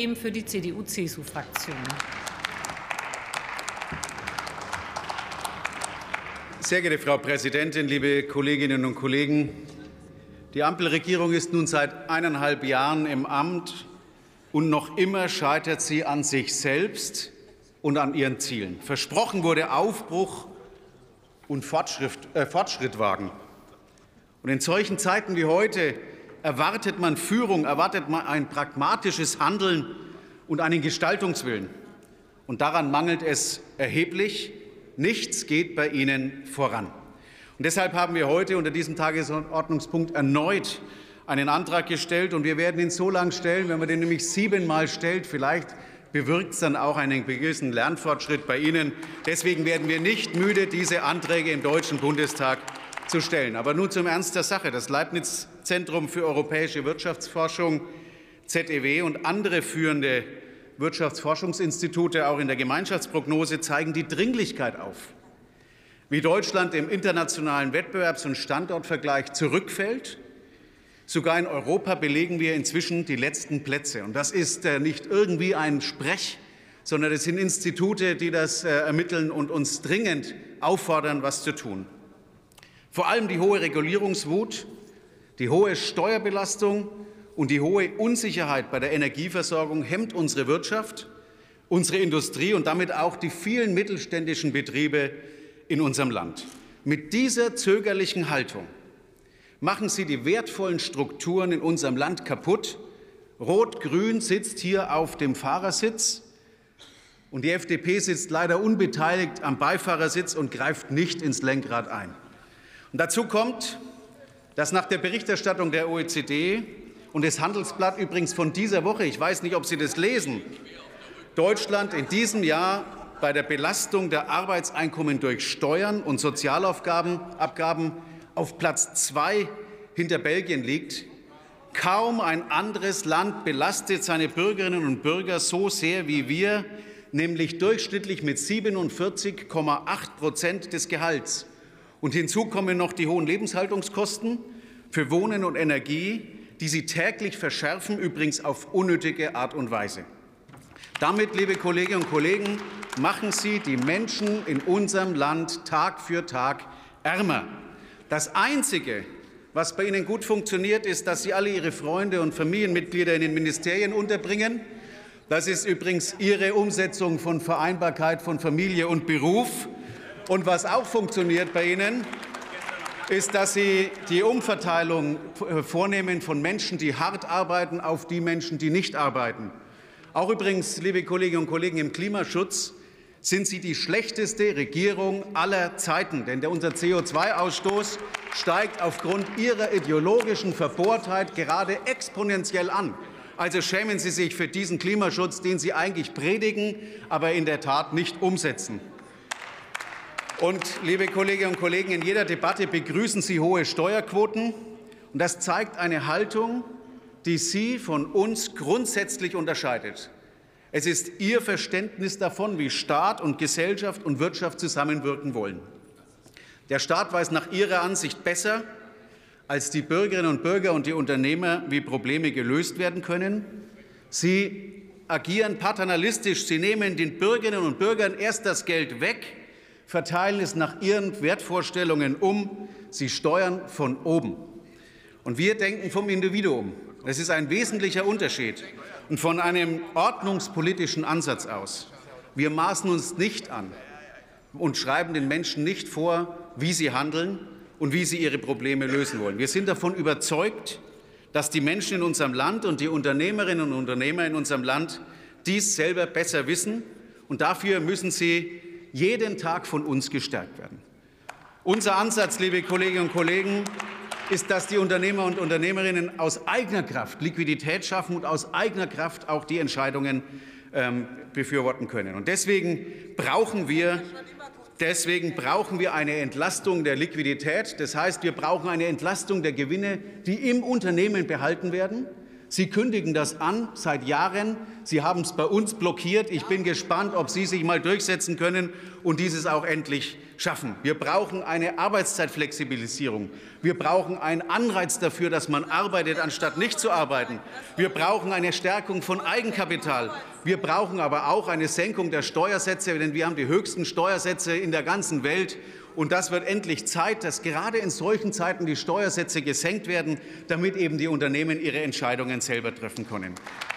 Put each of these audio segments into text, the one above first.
für die CDU-CSU-Fraktion. Sehr geehrte Frau Präsidentin, liebe Kolleginnen und Kollegen! Die Ampelregierung ist nun seit eineinhalb Jahren im Amt, und noch immer scheitert sie an sich selbst und an ihren Zielen. Versprochen wurde Aufbruch und Fortschritt, äh, Fortschritt wagen. Und in solchen Zeiten wie heute erwartet man Führung, erwartet man ein pragmatisches Handeln und einen Gestaltungswillen. Und daran mangelt es erheblich. Nichts geht bei Ihnen voran. Und deshalb haben wir heute unter diesem Tagesordnungspunkt erneut einen Antrag gestellt. Und wir werden ihn so lange stellen, wenn man den nämlich siebenmal stellt, vielleicht bewirkt es dann auch einen gewissen Lernfortschritt bei Ihnen. Deswegen werden wir nicht müde, diese Anträge im Deutschen Bundestag zu stellen. Aber nun zum Ernst der Sache. Das Leibniz-Zentrum für europäische Wirtschaftsforschung, ZEW, und andere führende Wirtschaftsforschungsinstitute auch in der Gemeinschaftsprognose zeigen die Dringlichkeit auf, wie Deutschland im internationalen Wettbewerbs- und Standortvergleich zurückfällt. Sogar in Europa belegen wir inzwischen die letzten Plätze. Und das ist äh, nicht irgendwie ein Sprech, sondern es sind Institute, die das äh, ermitteln und uns dringend auffordern, was zu tun. Vor allem die hohe Regulierungswut, die hohe Steuerbelastung und die hohe Unsicherheit bei der Energieversorgung hemmt unsere Wirtschaft, unsere Industrie und damit auch die vielen mittelständischen Betriebe in unserem Land. Mit dieser zögerlichen Haltung machen Sie die wertvollen Strukturen in unserem Land kaputt. Rot-Grün sitzt hier auf dem Fahrersitz und die FDP sitzt leider unbeteiligt am Beifahrersitz und greift nicht ins Lenkrad ein. Und dazu kommt, dass nach der Berichterstattung der OECD und des Handelsblatt übrigens von dieser Woche, ich weiß nicht, ob Sie das lesen, Deutschland in diesem Jahr bei der Belastung der Arbeitseinkommen durch Steuern und Sozialabgaben auf Platz zwei hinter Belgien liegt. Kaum ein anderes Land belastet seine Bürgerinnen und Bürger so sehr wie wir, nämlich durchschnittlich mit 47,8 Prozent des Gehalts. Und hinzu kommen noch die hohen Lebenshaltungskosten für Wohnen und Energie, die sie täglich verschärfen, übrigens auf unnötige Art und Weise. Damit, liebe Kolleginnen und Kollegen, machen Sie die Menschen in unserem Land Tag für Tag ärmer. Das Einzige, was bei Ihnen gut funktioniert, ist, dass Sie alle Ihre Freunde und Familienmitglieder in den Ministerien unterbringen. Das ist übrigens Ihre Umsetzung von Vereinbarkeit von Familie und Beruf. Und was auch funktioniert bei Ihnen, ist, dass Sie die Umverteilung vornehmen von Menschen, die hart arbeiten, auf die Menschen, die nicht arbeiten. Auch übrigens, liebe Kolleginnen und Kollegen, im Klimaschutz sind Sie die schlechteste Regierung aller Zeiten. Denn unser CO2-Ausstoß steigt aufgrund Ihrer ideologischen Verbohrtheit gerade exponentiell an. Also schämen Sie sich für diesen Klimaschutz, den Sie eigentlich predigen, aber in der Tat nicht umsetzen. Und, liebe Kolleginnen und Kollegen, in jeder Debatte begrüßen Sie hohe Steuerquoten. Und das zeigt eine Haltung, die Sie von uns grundsätzlich unterscheidet. Es ist Ihr Verständnis davon, wie Staat und Gesellschaft und Wirtschaft zusammenwirken wollen. Der Staat weiß nach Ihrer Ansicht besser als die Bürgerinnen und Bürger und die Unternehmer, wie Probleme gelöst werden können. Sie agieren paternalistisch. Sie nehmen den Bürgerinnen und Bürgern erst das Geld weg, verteilen es nach ihren Wertvorstellungen um. Sie steuern von oben. Und wir denken vom Individuum. Das ist ein wesentlicher Unterschied. Und von einem ordnungspolitischen Ansatz aus. Wir maßen uns nicht an und schreiben den Menschen nicht vor, wie sie handeln und wie sie ihre Probleme lösen wollen. Wir sind davon überzeugt, dass die Menschen in unserem Land und die Unternehmerinnen und Unternehmer in unserem Land dies selber besser wissen. Und dafür müssen sie jeden Tag von uns gestärkt werden. Unser Ansatz, liebe Kolleginnen und Kollegen, ist, dass die Unternehmer und Unternehmerinnen aus eigener Kraft Liquidität schaffen und aus eigener Kraft auch die Entscheidungen ähm, befürworten können. Und deswegen brauchen wir Deswegen brauchen wir eine Entlastung der Liquidität. Das heißt, wir brauchen eine Entlastung der Gewinne, die im Unternehmen behalten werden. Sie kündigen das an seit Jahren. Sie haben es bei uns blockiert. Ich bin gespannt, ob Sie sich mal durchsetzen können und dieses auch endlich schaffen. Wir brauchen eine Arbeitszeitflexibilisierung. Wir brauchen einen Anreiz dafür, dass man arbeitet, anstatt nicht zu arbeiten. Wir brauchen eine Stärkung von Eigenkapital. Wir brauchen aber auch eine Senkung der Steuersätze, denn wir haben die höchsten Steuersätze in der ganzen Welt. Und das wird endlich Zeit, dass gerade in solchen Zeiten die Steuersätze gesenkt werden, damit eben die Unternehmen ihre Entscheidungen selber treffen können.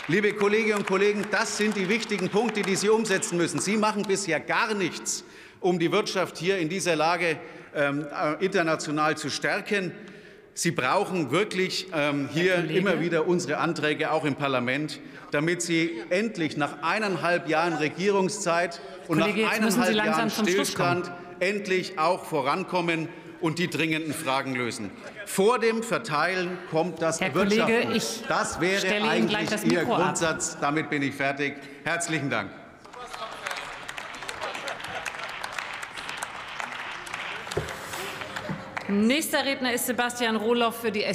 Liebe Kolleginnen und Kollegen, das sind die wichtigen Punkte, die Sie umsetzen müssen. Sie machen bisher gar nichts, um die Wirtschaft hier in dieser Lage ähm, äh, international zu stärken. Sie brauchen wirklich ähm, hier immer wieder unsere Anträge, auch im Parlament, damit Sie endlich nach eineinhalb Jahren Regierungszeit und Kollege, nach eineinhalb Jahren Stillstand endlich auch vorankommen und die dringenden Fragen lösen. Vor dem Verteilen kommt das Herr. Kollege, ich das wäre eigentlich Ihr Grundsatz. Ab. Damit bin ich fertig. Herzlichen Dank. Nächster Redner ist Sebastian Rohloff für die SPD.